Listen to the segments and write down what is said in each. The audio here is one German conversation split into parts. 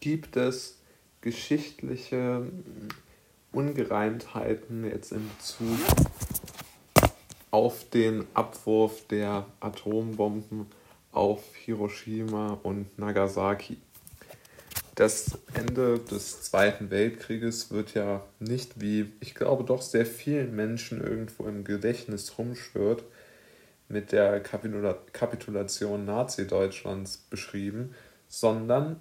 gibt es geschichtliche Ungereimtheiten jetzt in Bezug auf den Abwurf der Atombomben auf Hiroshima und Nagasaki. Das Ende des Zweiten Weltkrieges wird ja nicht wie, ich glaube, doch sehr vielen Menschen irgendwo im Gedächtnis rumschwirrt, mit der Kapitula Kapitulation Nazi-Deutschlands beschrieben, sondern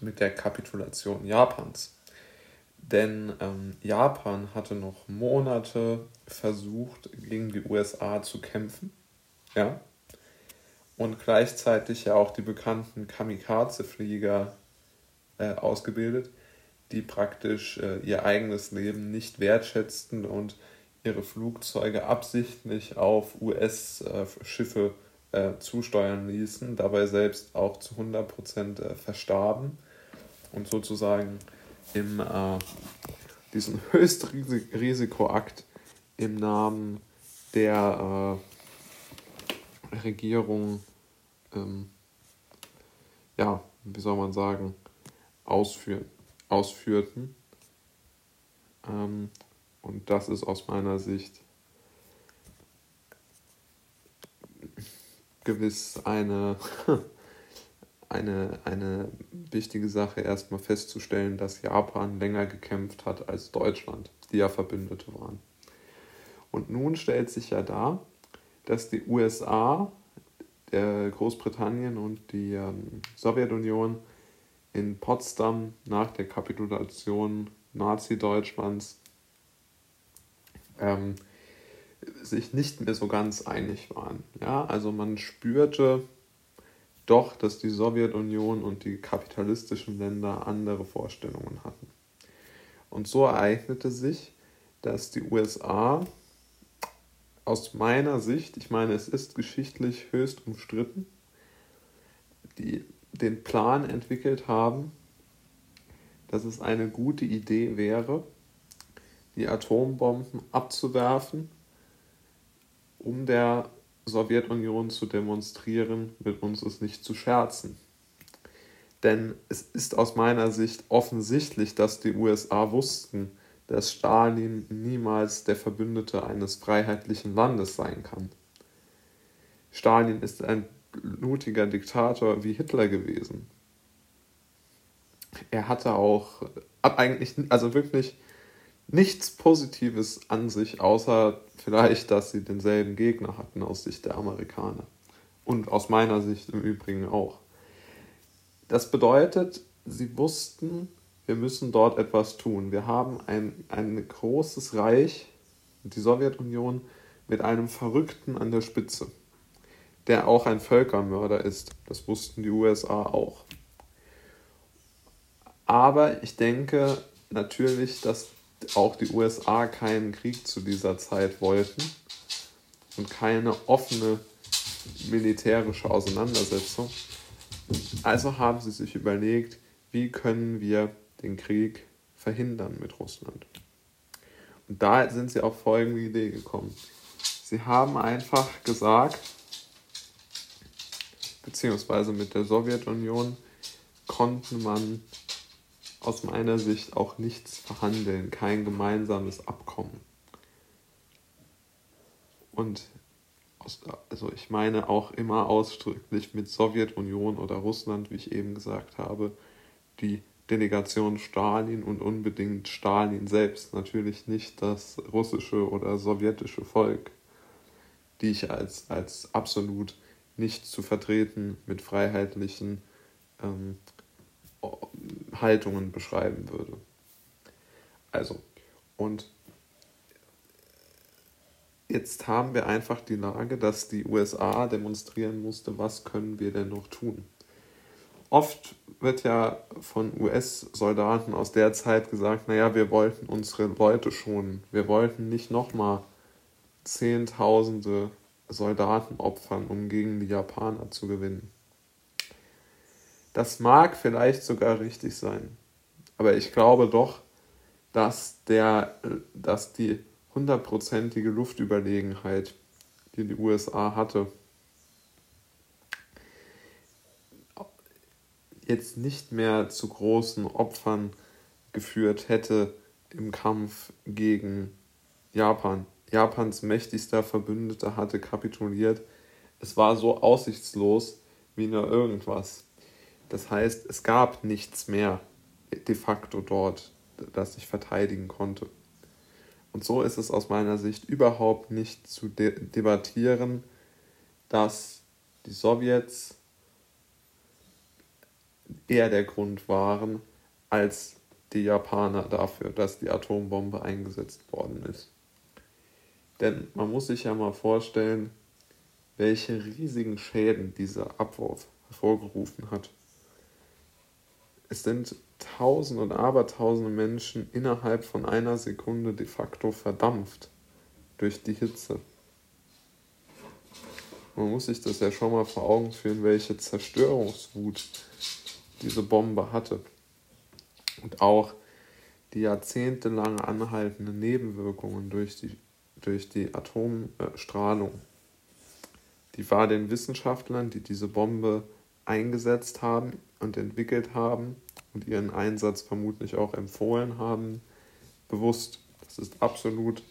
mit der Kapitulation Japans. Denn ähm, Japan hatte noch Monate versucht, gegen die USA zu kämpfen. Ja. Und gleichzeitig ja auch die bekannten Kamikaze-Flieger äh, ausgebildet, die praktisch äh, ihr eigenes Leben nicht wertschätzten und ihre Flugzeuge absichtlich auf US-Schiffe äh, zusteuern ließen, dabei selbst auch zu 100% äh, verstarben und sozusagen im, äh, diesen Höchstrisikoakt im Namen der äh, Regierung, ähm, ja, wie soll man sagen, ausführen, ausführten. Ähm, und das ist aus meiner Sicht gewiss eine, eine, eine wichtige Sache, erstmal festzustellen, dass Japan länger gekämpft hat als Deutschland, die ja Verbündete waren. Und nun stellt sich ja dar, dass die USA, Großbritannien und die ähm, Sowjetunion in Potsdam nach der Kapitulation Nazi-Deutschlands ähm, sich nicht mehr so ganz einig waren. Ja, also man spürte doch, dass die Sowjetunion und die kapitalistischen Länder andere Vorstellungen hatten. Und so ereignete sich, dass die USA aus meiner Sicht, ich meine, es ist geschichtlich höchst umstritten, die den Plan entwickelt haben, dass es eine gute Idee wäre, die Atombomben abzuwerfen, um der Sowjetunion zu demonstrieren, mit uns ist nicht zu scherzen. Denn es ist aus meiner Sicht offensichtlich, dass die USA wussten, dass Stalin niemals der Verbündete eines freiheitlichen Landes sein kann. Stalin ist ein blutiger Diktator wie Hitler gewesen. Er hatte auch eigentlich, also wirklich nichts Positives an sich, außer vielleicht, dass sie denselben Gegner hatten aus Sicht der Amerikaner. Und aus meiner Sicht im Übrigen auch. Das bedeutet, sie wussten, wir müssen dort etwas tun. Wir haben ein, ein großes Reich, die Sowjetunion, mit einem Verrückten an der Spitze der auch ein Völkermörder ist. Das wussten die USA auch. Aber ich denke natürlich, dass auch die USA keinen Krieg zu dieser Zeit wollten und keine offene militärische Auseinandersetzung. Also haben sie sich überlegt, wie können wir den Krieg verhindern mit Russland. Und da sind sie auf folgende Idee gekommen. Sie haben einfach gesagt, beziehungsweise mit der Sowjetunion konnte man aus meiner Sicht auch nichts verhandeln, kein gemeinsames Abkommen. Und also ich meine auch immer ausdrücklich mit Sowjetunion oder Russland, wie ich eben gesagt habe, die Delegation Stalin und unbedingt Stalin selbst, natürlich nicht das russische oder sowjetische Volk, die ich als, als absolut nicht zu vertreten mit freiheitlichen ähm, Haltungen beschreiben würde. Also, und jetzt haben wir einfach die Lage, dass die USA demonstrieren musste, was können wir denn noch tun. Oft wird ja von US-Soldaten aus der Zeit gesagt, naja, wir wollten unsere Leute schonen. Wir wollten nicht nochmal Zehntausende Soldaten opfern, um gegen die Japaner zu gewinnen. Das mag vielleicht sogar richtig sein, aber ich glaube doch, dass, der, dass die hundertprozentige Luftüberlegenheit, die die USA hatte, jetzt nicht mehr zu großen Opfern geführt hätte im Kampf gegen Japan. Japans mächtigster Verbündeter hatte kapituliert. Es war so aussichtslos wie nur irgendwas. Das heißt, es gab nichts mehr de facto dort, das sich verteidigen konnte. Und so ist es aus meiner Sicht überhaupt nicht zu de debattieren, dass die Sowjets eher der Grund waren als die Japaner dafür, dass die Atombombe eingesetzt worden ist. Denn man muss sich ja mal vorstellen, welche riesigen Schäden dieser Abwurf hervorgerufen hat. Es sind tausende und abertausende Menschen innerhalb von einer Sekunde de facto verdampft durch die Hitze. Man muss sich das ja schon mal vor Augen führen, welche Zerstörungswut diese Bombe hatte. Und auch die jahrzehntelang anhaltenden Nebenwirkungen durch die, durch die Atomstrahlung. Die war den Wissenschaftlern, die diese Bombe eingesetzt haben und entwickelt haben und ihren Einsatz vermutlich auch empfohlen haben, bewusst. Das ist absolut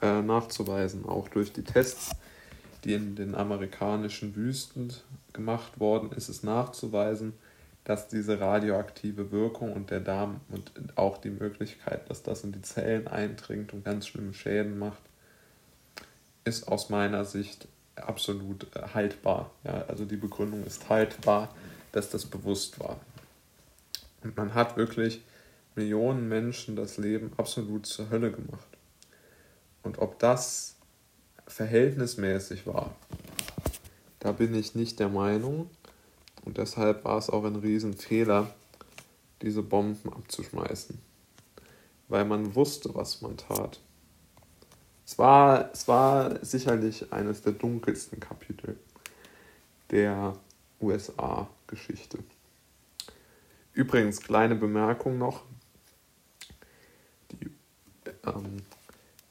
äh, nachzuweisen, auch durch die Tests, die in den amerikanischen Wüsten gemacht worden ist, es nachzuweisen, dass diese radioaktive Wirkung und der Darm und auch die Möglichkeit, dass das in die Zellen eindringt und ganz schlimme Schäden macht, ist aus meiner Sicht absolut äh, haltbar. Ja, also die Begründung ist haltbar, dass das bewusst war. Und man hat wirklich Millionen Menschen das Leben absolut zur Hölle gemacht. Und ob das verhältnismäßig war, da bin ich nicht der Meinung. Und deshalb war es auch ein Riesenfehler, diese Bomben abzuschmeißen. Weil man wusste, was man tat. Es war, es war sicherlich eines der dunkelsten Kapitel der USA-Geschichte. Übrigens, kleine Bemerkung noch. Die, ähm,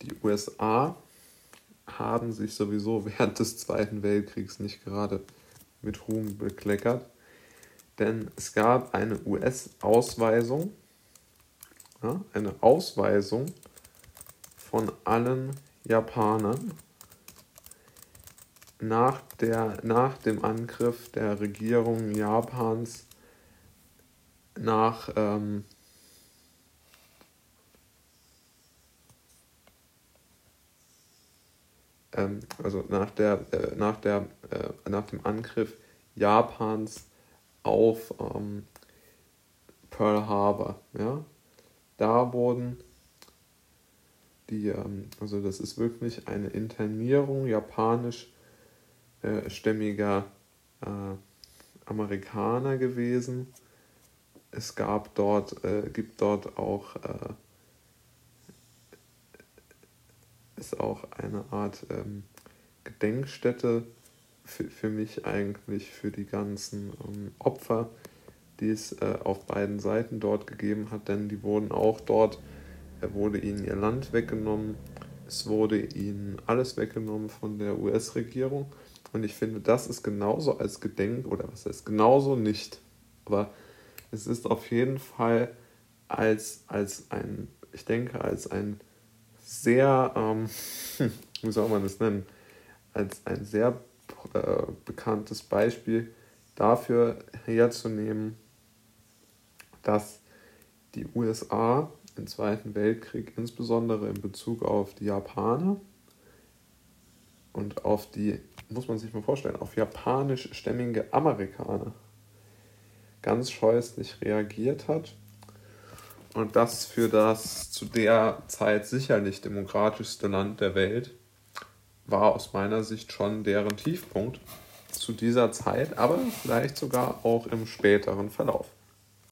die USA haben sich sowieso während des Zweiten Weltkriegs nicht gerade mit Ruhm bekleckert, denn es gab eine US-Ausweisung, ja, eine Ausweisung von allen Japanern nach, der, nach dem Angriff der Regierung Japans nach ähm, ähm, also nach der äh, nach der äh, nach dem Angriff Japans auf ähm, Pearl Harbor ja. Da wurden die ähm, also das ist wirklich eine Internierung japanisch äh, stämmiger äh, Amerikaner gewesen. Es gab dort, äh, gibt dort auch, äh, ist auch eine Art ähm, Gedenkstätte für, für mich eigentlich, für die ganzen ähm, Opfer, die es äh, auf beiden Seiten dort gegeben hat, denn die wurden auch dort, wurde ihnen ihr Land weggenommen, es wurde ihnen alles weggenommen von der US-Regierung und ich finde, das ist genauso als Gedenk, oder was heißt genauso nicht, aber es ist auf jeden Fall als, als ein, ich denke, als ein sehr, ähm, wie soll man das nennen, als ein sehr äh, bekanntes Beispiel dafür herzunehmen, dass die USA im Zweiten Weltkrieg, insbesondere in Bezug auf die Japaner und auf die, muss man sich mal vorstellen, auf japanischstämmige Amerikaner, ganz scheußlich reagiert hat. Und das für das zu der Zeit sicherlich demokratischste Land der Welt war aus meiner Sicht schon deren Tiefpunkt zu dieser Zeit, aber vielleicht sogar auch im späteren Verlauf.